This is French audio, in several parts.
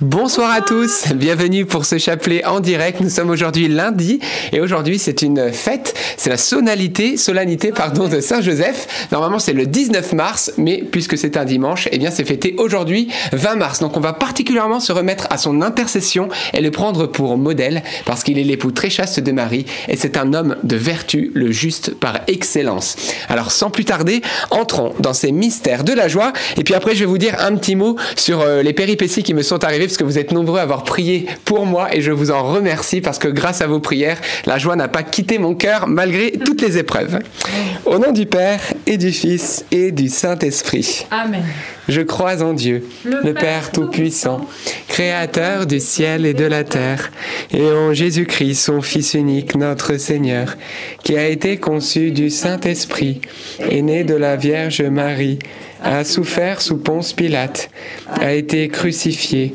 Bonsoir à tous, bienvenue pour ce chapelet en direct. Nous sommes aujourd'hui lundi et aujourd'hui c'est une fête, c'est la solennité, solennité pardon de Saint Joseph. Normalement c'est le 19 mars, mais puisque c'est un dimanche, eh bien c'est fêté aujourd'hui 20 mars. Donc on va particulièrement se remettre à son intercession et le prendre pour modèle parce qu'il est l'époux très chaste de Marie et c'est un homme de vertu, le juste par excellence. Alors sans plus tarder, entrons dans ces mystères de la joie et puis après je vais vous dire un petit mot sur euh, les péripéties qui me sont arrivées parce que vous êtes nombreux à avoir prié pour moi et je vous en remercie parce que grâce à vos prières, la joie n'a pas quitté mon cœur malgré toutes les épreuves. Au nom du Père et du Fils et du Saint-Esprit. Amen. Je crois en Dieu, le, Père Tout-Puissant, Créateur du ciel et de la terre, et en Jésus-Christ, son Fils unique, notre Seigneur, qui a été conçu du Saint-Esprit, et né de la Vierge Marie, a souffert sous Ponce Pilate, a été crucifié,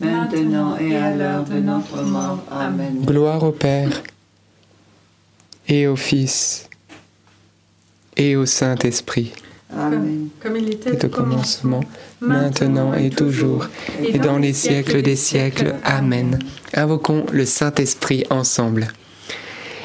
maintenant et à l'heure de notre mort. Amen. Gloire au Père et au Fils et au Saint-Esprit. Amen. Comme il était Et au commencement, maintenant et toujours, et dans les siècles des siècles. Amen. Invoquons le Saint-Esprit ensemble.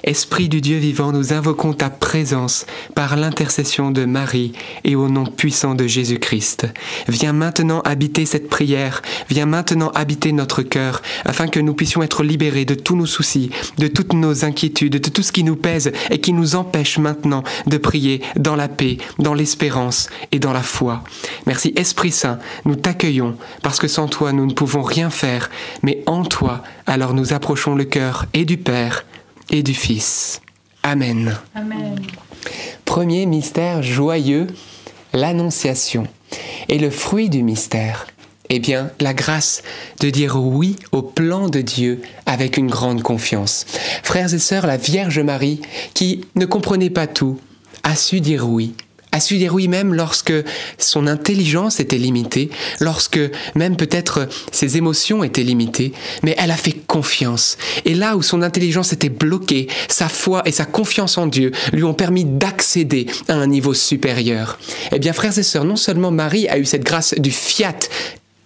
Esprit du Dieu vivant, nous invoquons ta présence par l'intercession de Marie et au nom puissant de Jésus-Christ. Viens maintenant habiter cette prière, viens maintenant habiter notre cœur, afin que nous puissions être libérés de tous nos soucis, de toutes nos inquiétudes, de tout ce qui nous pèse et qui nous empêche maintenant de prier dans la paix, dans l'espérance et dans la foi. Merci Esprit Saint, nous t'accueillons, parce que sans toi nous ne pouvons rien faire, mais en toi alors nous approchons le cœur et du Père et du Fils. Amen. Amen. Premier mystère joyeux, l'Annonciation. Et le fruit du mystère, eh bien, la grâce de dire oui au plan de Dieu avec une grande confiance. Frères et sœurs, la Vierge Marie, qui ne comprenait pas tout, a su dire oui a su dire oui même lorsque son intelligence était limitée, lorsque même peut-être ses émotions étaient limitées, mais elle a fait confiance. Et là où son intelligence était bloquée, sa foi et sa confiance en Dieu lui ont permis d'accéder à un niveau supérieur. Eh bien frères et sœurs, non seulement Marie a eu cette grâce du fiat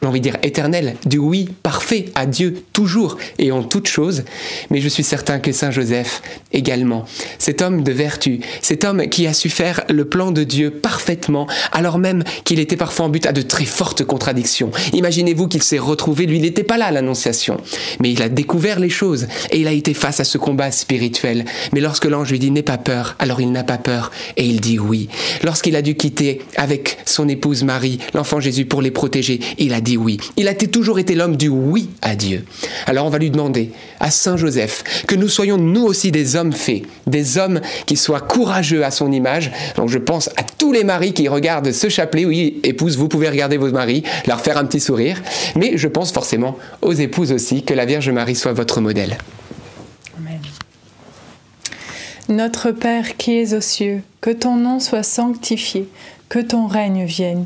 j'ai envie de dire éternel, du oui parfait à Dieu toujours et en toutes choses, mais je suis certain que Saint Joseph également, cet homme de vertu, cet homme qui a su faire le plan de Dieu parfaitement, alors même qu'il était parfois en but à de très fortes contradictions. Imaginez-vous qu'il s'est retrouvé, lui il n'était pas là à l'annonciation, mais il a découvert les choses et il a été face à ce combat spirituel. Mais lorsque l'ange lui dit n'aie pas peur, alors il n'a pas peur et il dit oui. Lorsqu'il a dû quitter avec son épouse Marie, l'enfant Jésus pour les protéger, il a dit oui. Il a toujours été l'homme du oui à Dieu. Alors on va lui demander à Saint Joseph que nous soyons nous aussi des hommes faits, des hommes qui soient courageux à son image. Donc je pense à tous les maris qui regardent ce chapelet. Oui, épouses, vous pouvez regarder vos maris, leur faire un petit sourire. Mais je pense forcément aux épouses aussi, que la Vierge Marie soit votre modèle. Amen. Notre Père qui es aux cieux, que ton nom soit sanctifié, que ton règne vienne,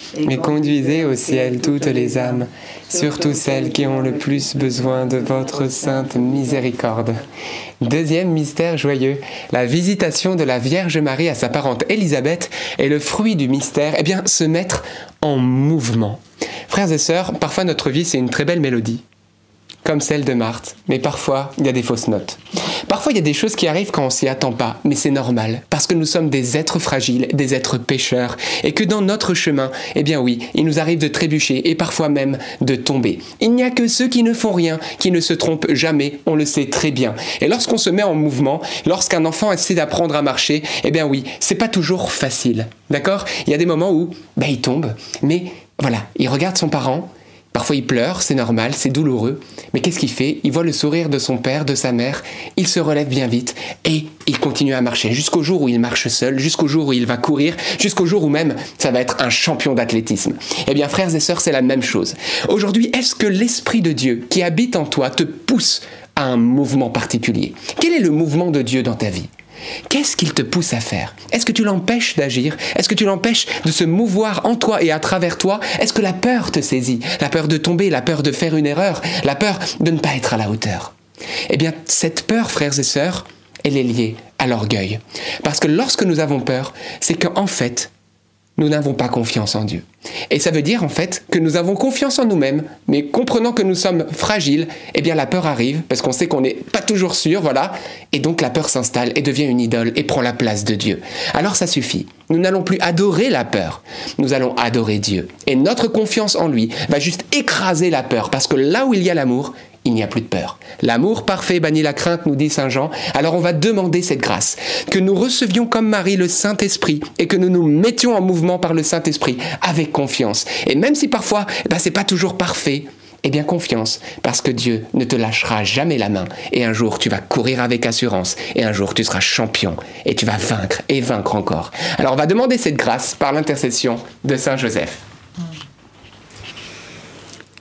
et conduisez au ciel toutes les âmes, surtout celles qui ont le plus besoin de votre sainte miséricorde. Deuxième mystère joyeux, la visitation de la Vierge Marie à sa parente Élisabeth est le fruit du mystère, eh bien, se mettre en mouvement. Frères et sœurs, parfois notre vie c'est une très belle mélodie. Comme celle de Marthe, mais parfois il y a des fausses notes. Parfois il y a des choses qui arrivent quand on s'y attend pas, mais c'est normal, parce que nous sommes des êtres fragiles, des êtres pécheurs, et que dans notre chemin, eh bien oui, il nous arrive de trébucher et parfois même de tomber. Il n'y a que ceux qui ne font rien, qui ne se trompent jamais, on le sait très bien. Et lorsqu'on se met en mouvement, lorsqu'un enfant essaie d'apprendre à marcher, eh bien oui, c'est pas toujours facile, d'accord? Il y a des moments où, bah, il tombe, mais voilà, il regarde son parent, Parfois il pleure, c'est normal, c'est douloureux, mais qu'est-ce qu'il fait? Il voit le sourire de son père, de sa mère, il se relève bien vite et il continue à marcher. Jusqu'au jour où il marche seul, jusqu'au jour où il va courir, jusqu'au jour où même ça va être un champion d'athlétisme. Eh bien frères et sœurs, c'est la même chose. Aujourd'hui, est-ce que l'Esprit de Dieu qui habite en toi te pousse à un mouvement particulier? Quel est le mouvement de Dieu dans ta vie? Qu'est-ce qu'il te pousse à faire? Est-ce que tu l'empêches d'agir? Est-ce que tu l'empêches de se mouvoir en toi et à travers toi? Est-ce que la peur te saisit? La peur de tomber, la peur de faire une erreur, la peur de ne pas être à la hauteur? Eh bien, cette peur, frères et sœurs, elle est liée à l'orgueil. Parce que lorsque nous avons peur, c'est qu'en fait, nous n'avons pas confiance en Dieu. Et ça veut dire en fait que nous avons confiance en nous-mêmes, mais comprenant que nous sommes fragiles, eh bien la peur arrive parce qu'on sait qu'on n'est pas toujours sûr, voilà, et donc la peur s'installe et devient une idole et prend la place de Dieu. Alors ça suffit. Nous n'allons plus adorer la peur, nous allons adorer Dieu. Et notre confiance en lui va juste écraser la peur parce que là où il y a l'amour, il n'y a plus de peur. L'amour parfait bannit la crainte, nous dit Saint Jean. Alors on va demander cette grâce, que nous recevions comme Marie le Saint-Esprit et que nous nous mettions en mouvement par le Saint-Esprit avec confiance. Et même si parfois, eh ben, c'est pas toujours parfait, eh bien confiance, parce que Dieu ne te lâchera jamais la main. Et un jour, tu vas courir avec assurance. Et un jour, tu seras champion. Et tu vas vaincre et vaincre encore. Alors on va demander cette grâce par l'intercession de Saint Joseph.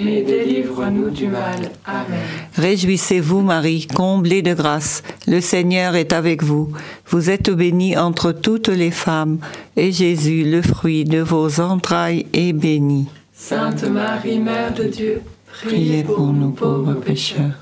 mais délivre-nous du mal. Amen. Réjouissez-vous, Marie, comblée de grâce. Le Seigneur est avec vous. Vous êtes bénie entre toutes les femmes, et Jésus, le fruit de vos entrailles, est béni. Sainte Marie, Mère de Dieu, priez pour nous pauvres pécheurs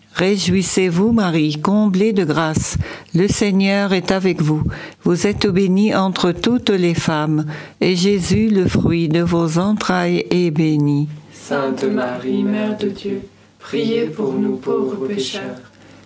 Réjouissez-vous, Marie, comblée de grâce. Le Seigneur est avec vous. Vous êtes bénie entre toutes les femmes, et Jésus, le fruit de vos entrailles, est béni. Sainte Marie, Mère de Dieu, priez pour nous pauvres pécheurs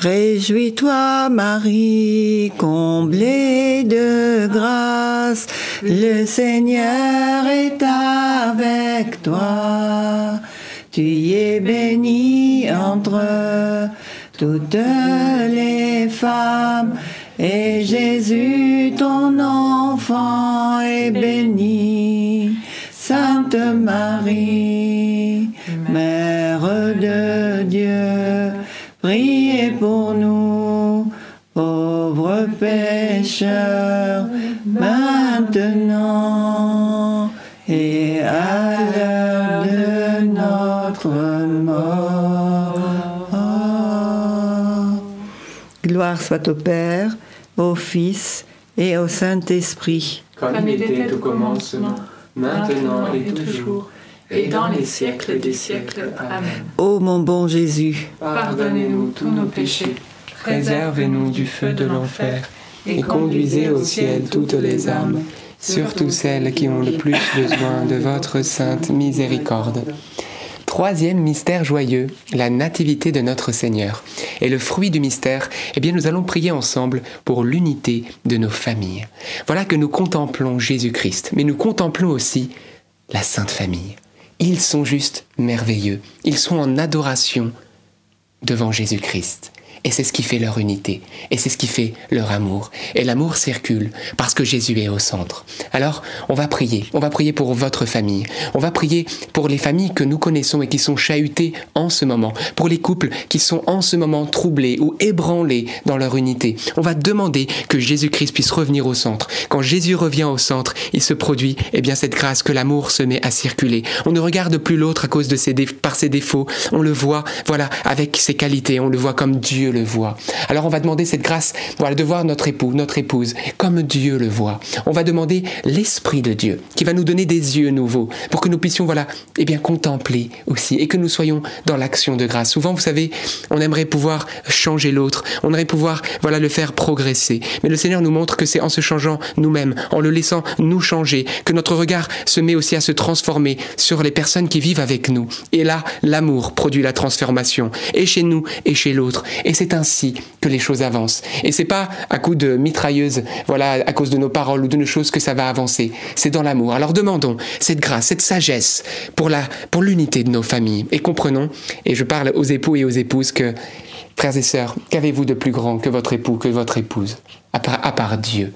Réjouis-toi, Marie, comblée de grâce, le Seigneur est avec toi. Tu es bénie entre toutes les femmes, et Jésus, ton enfant, est béni. Sainte Marie, Mère de Dieu, Priez pour nous, pauvres pécheurs, maintenant et à l'heure de notre mort. Gloire soit au Père, au Fils et au Saint-Esprit. Comme il était au commencement, maintenant et toujours et dans les siècles des siècles. Amen. Ô mon bon Jésus, pardonnez-nous tous nos péchés, préservez-nous du feu de l'enfer, et conduisez au ciel toutes les âmes, surtout celles qui ont le plus besoin de votre sainte miséricorde. Troisième mystère joyeux, la nativité de notre Seigneur. Et le fruit du mystère, eh bien nous allons prier ensemble pour l'unité de nos familles. Voilà que nous contemplons Jésus-Christ, mais nous contemplons aussi la Sainte Famille. Ils sont juste merveilleux. Ils sont en adoration devant Jésus-Christ. Et c'est ce qui fait leur unité. Et c'est ce qui fait leur amour. Et l'amour circule parce que Jésus est au centre. Alors, on va prier. On va prier pour votre famille. On va prier pour les familles que nous connaissons et qui sont chahutées en ce moment. Pour les couples qui sont en ce moment troublés ou ébranlés dans leur unité. On va demander que Jésus-Christ puisse revenir au centre. Quand Jésus revient au centre, il se produit, eh bien, cette grâce que l'amour se met à circuler. On ne regarde plus l'autre à cause de ses par ses défauts. On le voit, voilà, avec ses qualités. On le voit comme Le voit. Alors on va demander cette grâce, voilà, de voir notre époux, notre épouse, comme Dieu le voit. On va demander l'Esprit de Dieu, qui va nous donner des yeux nouveaux, pour que nous puissions, voilà, eh bien, contempler aussi, et que nous soyons dans l'action de grâce. Souvent, vous savez, on aimerait pouvoir changer l'autre, on aimerait pouvoir, voilà, le faire progresser. Mais le Seigneur nous montre que c'est en se changeant nous-mêmes, en le laissant nous changer, que notre regard se met aussi à se transformer sur les personnes qui vivent avec nous. Et là, l'amour produit la transformation, et chez nous, et chez l'autre. Et c'est ainsi que les choses avancent. Et c'est pas à coup de mitrailleuse, voilà, à cause de nos paroles ou de nos choses que ça va avancer. C'est dans l'amour. Alors demandons cette grâce, cette sagesse pour la, pour l'unité de nos familles. Et comprenons, et je parle aux époux et aux épouses que, frères et sœurs, qu'avez-vous de plus grand que votre époux, que votre épouse, à part, à part Dieu?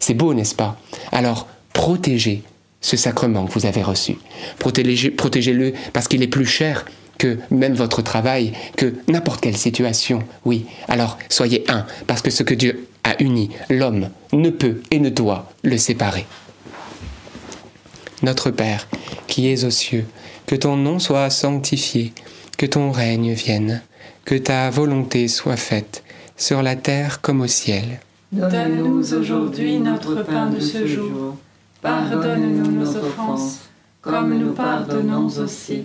C'est beau, n'est-ce pas? Alors, protégez ce sacrement que vous avez reçu. Protégez, protégez-le parce qu'il est plus cher que même votre travail, que n'importe quelle situation. Oui, alors soyez un, parce que ce que Dieu a uni, l'homme ne peut et ne doit le séparer. Notre Père, qui es aux cieux, que ton nom soit sanctifié, que ton règne vienne, que ta volonté soit faite, sur la terre comme au ciel. Donne-nous aujourd'hui notre pain de ce jour. Pardonne-nous nos offenses, comme nous pardonnons aussi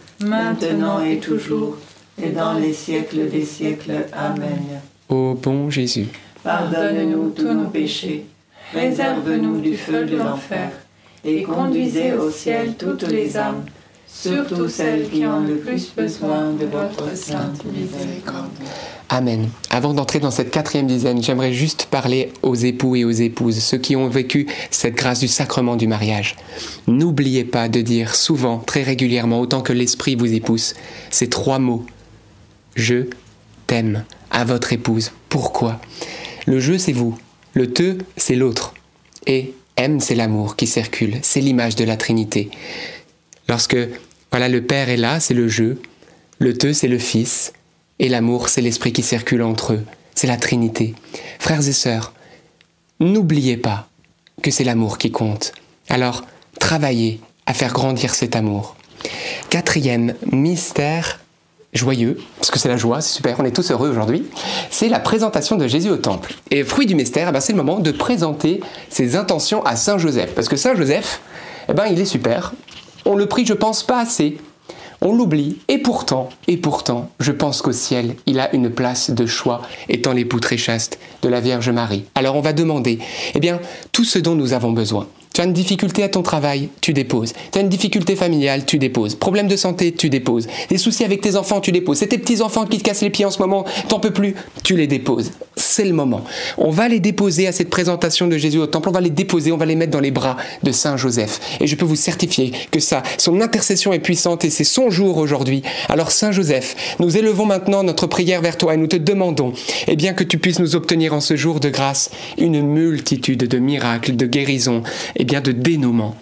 maintenant et toujours, et dans les siècles des siècles. Amen. Ô bon Jésus, Pardonne-nous tous nos péchés, réserve-nous du feu de l'enfer, et conduisez au ciel toutes les âmes, surtout celles qui ont le plus besoin de votre sainte miséricorde. Amen. Avant d'entrer dans cette quatrième dizaine, j'aimerais juste parler aux époux et aux épouses, ceux qui ont vécu cette grâce du sacrement du mariage. N'oubliez pas de dire souvent, très régulièrement, autant que l'Esprit vous épouse, ces trois mots. Je t'aime à votre épouse. Pourquoi? Le je, c'est vous. Le te, c'est l'autre. Et aime, c'est l'amour qui circule. C'est l'image de la Trinité. Lorsque voilà, le Père est là, c'est le je. Le te, c'est le Fils. Et l'amour, c'est l'esprit qui circule entre eux. C'est la Trinité. Frères et sœurs, n'oubliez pas que c'est l'amour qui compte. Alors, travaillez à faire grandir cet amour. Quatrième mystère joyeux, parce que c'est la joie, c'est super, on est tous heureux aujourd'hui, c'est la présentation de Jésus au temple. Et fruit du mystère, eh ben, c'est le moment de présenter ses intentions à Saint Joseph. Parce que Saint Joseph, eh ben, il est super. On le prie, je pense, pas assez. On l'oublie, et pourtant, et pourtant, je pense qu'au ciel, il a une place de choix, étant l'époux très chaste de la Vierge Marie. Alors on va demander, eh bien, tout ce dont nous avons besoin. As une difficulté à ton travail, tu déposes. Tu as une difficulté familiale, tu déposes. Problème de santé, tu déposes. Des soucis avec tes enfants, tu déposes. C'est tes petits-enfants qui te cassent les pieds en ce moment, t'en peux plus, tu les déposes. C'est le moment. On va les déposer à cette présentation de Jésus au temple, on va les déposer, on va les mettre dans les bras de Saint Joseph. Et je peux vous certifier que ça, son intercession est puissante et c'est son jour aujourd'hui. Alors Saint Joseph, nous élevons maintenant notre prière vers toi et nous te demandons, eh bien, que tu puisses nous obtenir en ce jour de grâce une multitude de miracles, de guérisons, et bien de dénouement.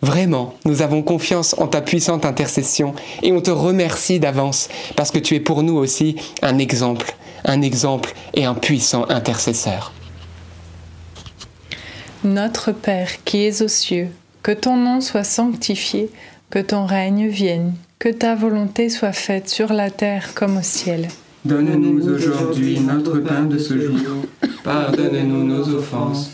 Vraiment, nous avons confiance en ta puissante intercession et on te remercie d'avance parce que tu es pour nous aussi un exemple, un exemple et un puissant intercesseur. Notre Père qui es aux cieux, que ton nom soit sanctifié, que ton règne vienne, que ta volonté soit faite sur la terre comme au ciel. Donne-nous aujourd'hui notre pain de ce jour. Pardonne-nous nos offenses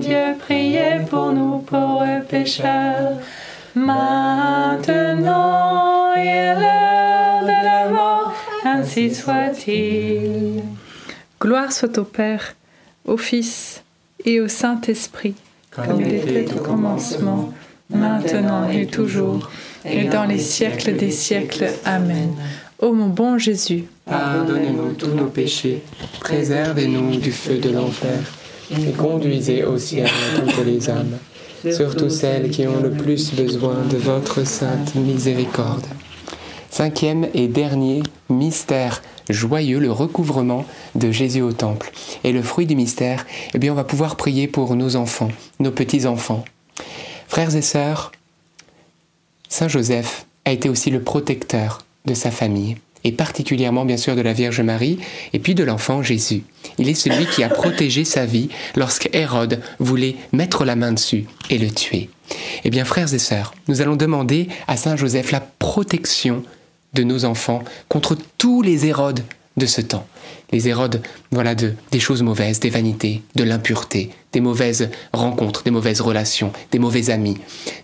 Dieu, priez pour nous pauvres pécheurs, maintenant et à l'heure de la mort, ainsi soit-il. Gloire soit au Père, au Fils et au Saint-Esprit, comme il était au commencement, maintenant et toujours, et dans les siècles des siècles. Amen. Ô mon bon Jésus, Pardonnez-nous tous nos péchés, préservez-nous du feu de l'enfer, et conduisez au ciel toutes les âmes, surtout celles qui ont le plus besoin de votre sainte miséricorde. Cinquième et dernier mystère joyeux, le recouvrement de Jésus au temple. Et le fruit du mystère, eh bien, on va pouvoir prier pour nos enfants, nos petits-enfants. Frères et sœurs, Saint Joseph a été aussi le protecteur de sa famille, et particulièrement bien sûr de la Vierge Marie, et puis de l'enfant Jésus. Il est celui qui a protégé sa vie lorsque Hérode voulait mettre la main dessus et le tuer. Eh bien frères et sœurs, nous allons demander à Saint Joseph la protection de nos enfants contre tous les Hérodes de ce temps. Les Hérodes, voilà, de, des choses mauvaises, des vanités, de l'impureté, des mauvaises rencontres, des mauvaises relations, des mauvais amis,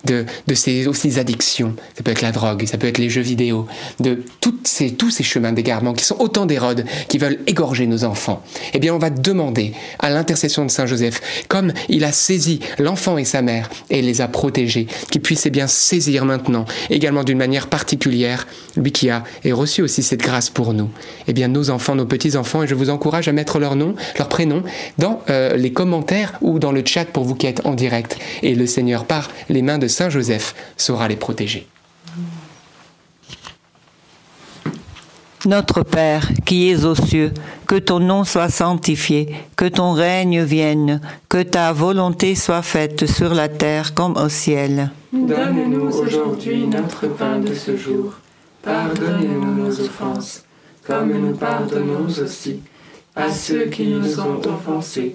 de, de ces aussi addictions. Ça peut être la drogue, ça peut être les jeux vidéo, de toutes ces, tous ces chemins d'égarement qui sont autant d'érodes qui veulent égorger nos enfants. Eh bien, on va demander à l'intercession de Saint Joseph, comme il a saisi l'enfant et sa mère et les a protégés, qu'il puisse eh bien saisir maintenant, également d'une manière particulière, lui qui a et reçu aussi cette grâce pour nous. Eh bien, nos enfants, nos petits-enfants, et je vous encourage à mettre leur nom, leur prénom dans euh, les commentaires ou dans le chat pour vous qui êtes en direct. Et le Seigneur, par les mains de Saint Joseph, saura les protéger. Notre Père, qui es aux cieux, que ton nom soit sanctifié, que ton règne vienne, que ta volonté soit faite sur la terre comme au ciel. Donne-nous aujourd'hui notre pain de ce jour. Pardonne-nous nos offenses, comme nous pardonnons aussi à ceux qui nous ont offensés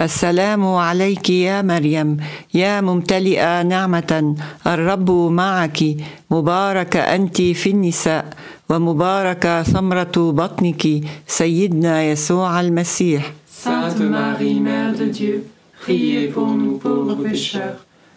السلام عليك يا مريم يا ممتلئه نعمه الرب معك مبارك انت في النساء ومبارك ثمره بطنك سيدنا يسوع المسيح Sainte Marie, Mère de Dieu, priez pour nous pauvres pécheurs,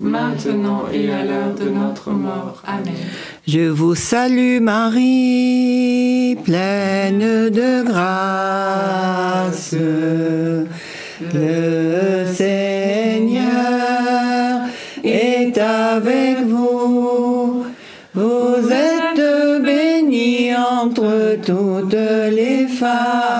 maintenant et à l'heure de notre mort. Amen. Je vous salue Marie, pleine de grâce. Le Seigneur est avec vous. Vous êtes bénie entre toutes les femmes.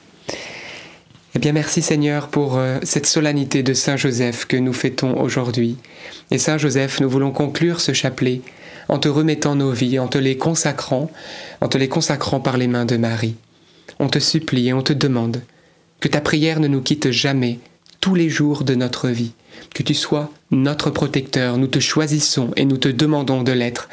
Eh bien, merci Seigneur pour euh, cette solennité de Saint Joseph que nous fêtons aujourd'hui. Et Saint Joseph, nous voulons conclure ce chapelet en te remettant nos vies, en te les consacrant, en te les consacrant par les mains de Marie. On te supplie et on te demande que ta prière ne nous quitte jamais, tous les jours de notre vie, que tu sois notre protecteur, nous te choisissons et nous te demandons de l'être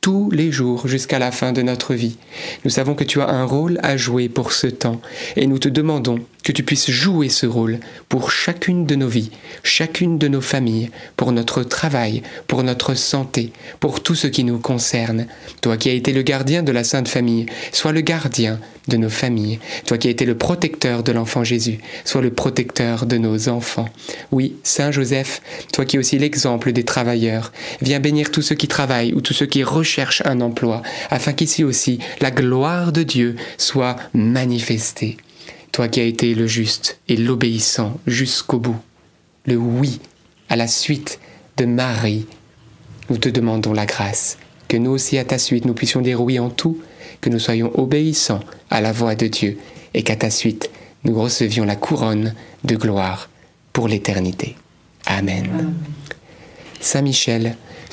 tous les jours jusqu'à la fin de notre vie. Nous savons que tu as un rôle à jouer pour ce temps et nous te demandons que tu puisses jouer ce rôle pour chacune de nos vies, chacune de nos familles, pour notre travail, pour notre santé, pour tout ce qui nous concerne. Toi qui as été le gardien de la Sainte Famille, sois le gardien de nos familles. Toi qui as été le protecteur de l'enfant Jésus, sois le protecteur de nos enfants. Oui, Saint Joseph, toi qui es aussi l'exemple des travailleurs, viens bénir tous ceux qui travaillent ou tous ceux qui recherchent un emploi, afin qu'ici aussi la gloire de Dieu soit manifestée toi qui as été le juste et l'obéissant jusqu'au bout, le oui à la suite de Marie, nous te demandons la grâce, que nous aussi à ta suite nous puissions dire oui en tout, que nous soyons obéissants à la voix de Dieu et qu'à ta suite nous recevions la couronne de gloire pour l'éternité. Amen. Saint Michel,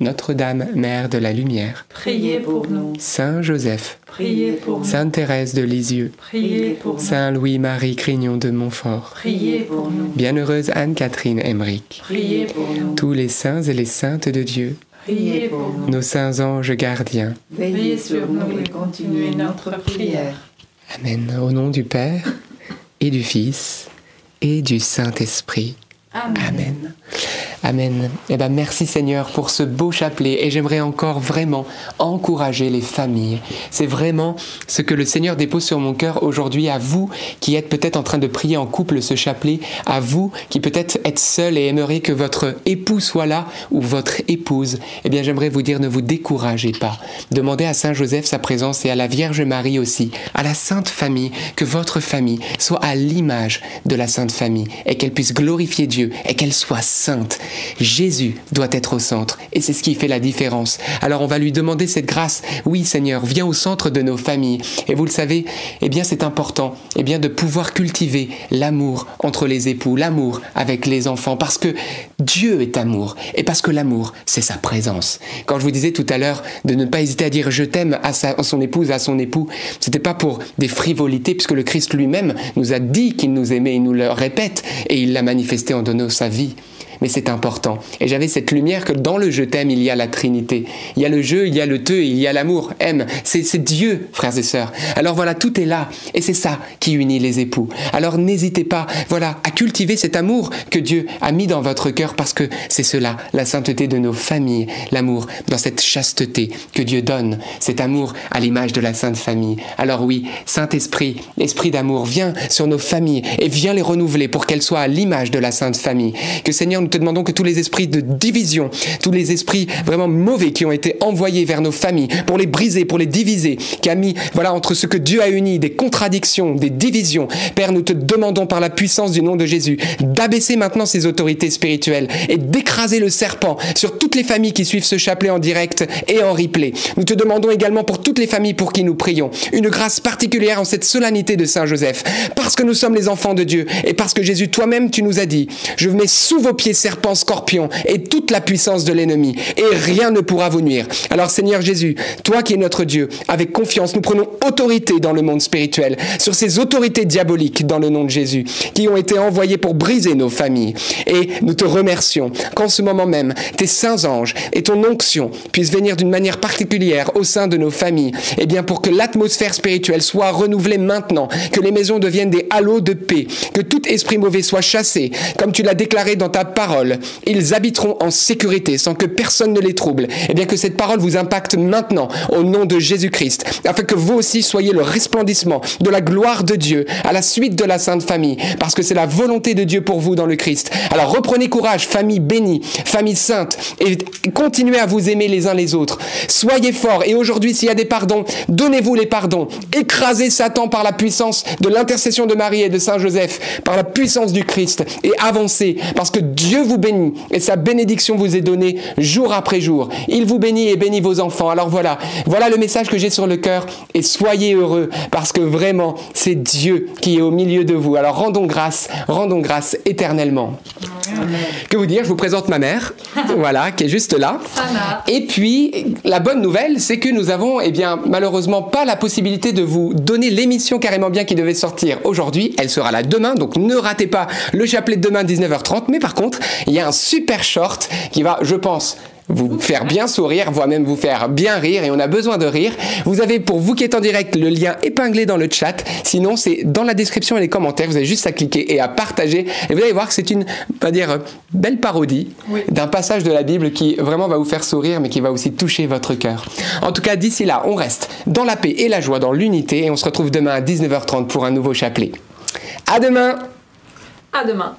Notre-Dame, Mère de la Lumière, priez pour nous. Saint Joseph, priez pour nous. Sainte Thérèse de Lisieux, priez pour nous. Saint Louis-Marie Crignon de Montfort, priez pour nous. Bienheureuse Anne-Catherine Emmerich, priez pour nous. Tous les saints et les saintes de Dieu, priez pour nous. Nos saints anges gardiens, veillez sur nous et continuez notre prière. Amen. Au nom du Père et du Fils et du Saint-Esprit. Amen. Amen. Eh ben, merci Seigneur pour ce beau chapelet et j'aimerais encore vraiment encourager les familles. C'est vraiment ce que le Seigneur dépose sur mon cœur aujourd'hui à vous qui êtes peut-être en train de prier en couple ce chapelet, à vous qui peut-être êtes seul et aimeriez que votre époux soit là ou votre épouse. Eh bien, j'aimerais vous dire ne vous découragez pas. Demandez à Saint Joseph sa présence et à la Vierge Marie aussi, à la Sainte Famille, que votre famille soit à l'image de la Sainte Famille et qu'elle puisse glorifier Dieu et qu'elle soit sainte. Jésus doit être au centre et c'est ce qui fait la différence. Alors on va lui demander cette grâce. Oui Seigneur, viens au centre de nos familles. Et vous le savez, eh bien c'est important eh bien de pouvoir cultiver l'amour entre les époux, l'amour avec les enfants parce que Dieu est amour et parce que l'amour c'est sa présence. Quand je vous disais tout à l'heure de ne pas hésiter à dire je t'aime à, son épouse, à son époux, c'était pas pour des frivolités puisque le Christ lui-même nous a dit qu'il nous aimait, il nous le répète et il l'a manifesté en donnant sa vie mais c'est important. Et j'avais cette lumière que dans le je t'aime, il y a la Trinité. Il y a le je, il y a le te, il y a l'amour. Aime, c'est Dieu, frères et sœurs. Alors voilà, tout est là. Et c'est ça qui unit les époux. Alors n'hésitez pas, voilà, à cultiver cet amour que Dieu a mis dans votre cœur parce que c'est cela, la sainteté de nos familles, l'amour dans cette chasteté que Dieu donne, cet amour à l'image de la Sainte Famille. Alors oui, Saint-Esprit, esprit d'amour, viens sur nos familles et viens les renouveler pour qu'elles soient à l'image de la Sainte Famille. Que Seigneur, nous te demandons que tous les esprits de division, tous les esprits vraiment mauvais qui ont été envoyés vers nos familles pour les briser, pour les diviser, qui a mis, voilà, entre ce que Dieu a uni, des contradictions, des divisions. Père, nous te demandons par la puissance du nom de Jésus d'abaisser maintenant ces autorités spirituelles et d'écraser le serpent sur toutes les familles qui suivent ce chapelet en direct et en replay. Nous te demandons également pour toutes les familles pour qui nous prions une grâce particulière en cette solennité de Saint Joseph, parce que nous sommes les enfants de Dieu et parce que Jésus toi-même tu nous as dit, je mets sous vos pieds serpents, scorpions et toute la puissance de l'ennemi, et rien ne pourra vous nuire. Alors Seigneur Jésus, toi qui es notre Dieu, avec confiance, nous prenons autorité dans le monde spirituel, sur ces autorités diaboliques dans le nom de Jésus, qui ont été envoyées pour briser nos familles. Et nous te remercions qu'en ce moment même, tes saints anges et ton onction puissent venir d'une manière particulière au sein de nos familles famille, eh bien pour que l'atmosphère spirituelle soit renouvelée maintenant, que les maisons deviennent des halos de paix, que tout esprit mauvais soit chassé, comme tu l'as déclaré dans ta parole. Ils habiteront en sécurité sans que personne ne les trouble. Eh bien que cette parole vous impacte maintenant au nom de Jésus-Christ, afin que vous aussi soyez le resplendissement de la gloire de Dieu à la suite de la Sainte Famille, parce que c'est la volonté de Dieu pour vous dans le Christ. Alors reprenez courage, famille bénie, famille sainte, et continuez à vous aimer les uns les autres. Soyez forts, et aujourd'hui s'il y a des pardons, donnez-vous les pardons. Écrasez Satan par la puissance de l'intercession de Marie et de Saint Joseph, par la puissance du Christ, et avancez, parce que Dieu vous bénit, et sa bénédiction vous est donnée jour après jour. Il vous bénit et bénit vos enfants. Alors voilà, voilà le message que j'ai sur le cœur, et soyez heureux, parce que vraiment, c'est Dieu qui est au milieu de vous. Alors rendons grâce, rendons grâce éternellement. Que vous dire, je vous présente ma mère, voilà, qui est juste là. Et puis, la bonne nouvelle, c'est que nous avons, eh malheureusement pas la possibilité de vous donner l'émission carrément bien qui devait sortir aujourd'hui. Elle sera là demain, donc ne ratez pas le chapelet de demain 19h30. Mais par contre, il y a un super short qui va, je pense, vous faire bien sourire, voire même vous faire bien rire, et on a besoin de rire. Vous avez, pour vous qui êtes en direct, le lien épinglé dans le chat. Sinon, c'est dans la description et les commentaires. Vous avez juste à cliquer et à partager. Et vous allez voir que c'est une, on va dire, belle parodie d'un passage de la Bible qui vraiment va vous faire sourire, mais qui va aussi toucher votre cœur. En tout cas, d'ici là, on reste dans la paix et la joie, dans l'unité, et on se retrouve demain à 19h30 pour un nouveau chapelet. À demain! À demain!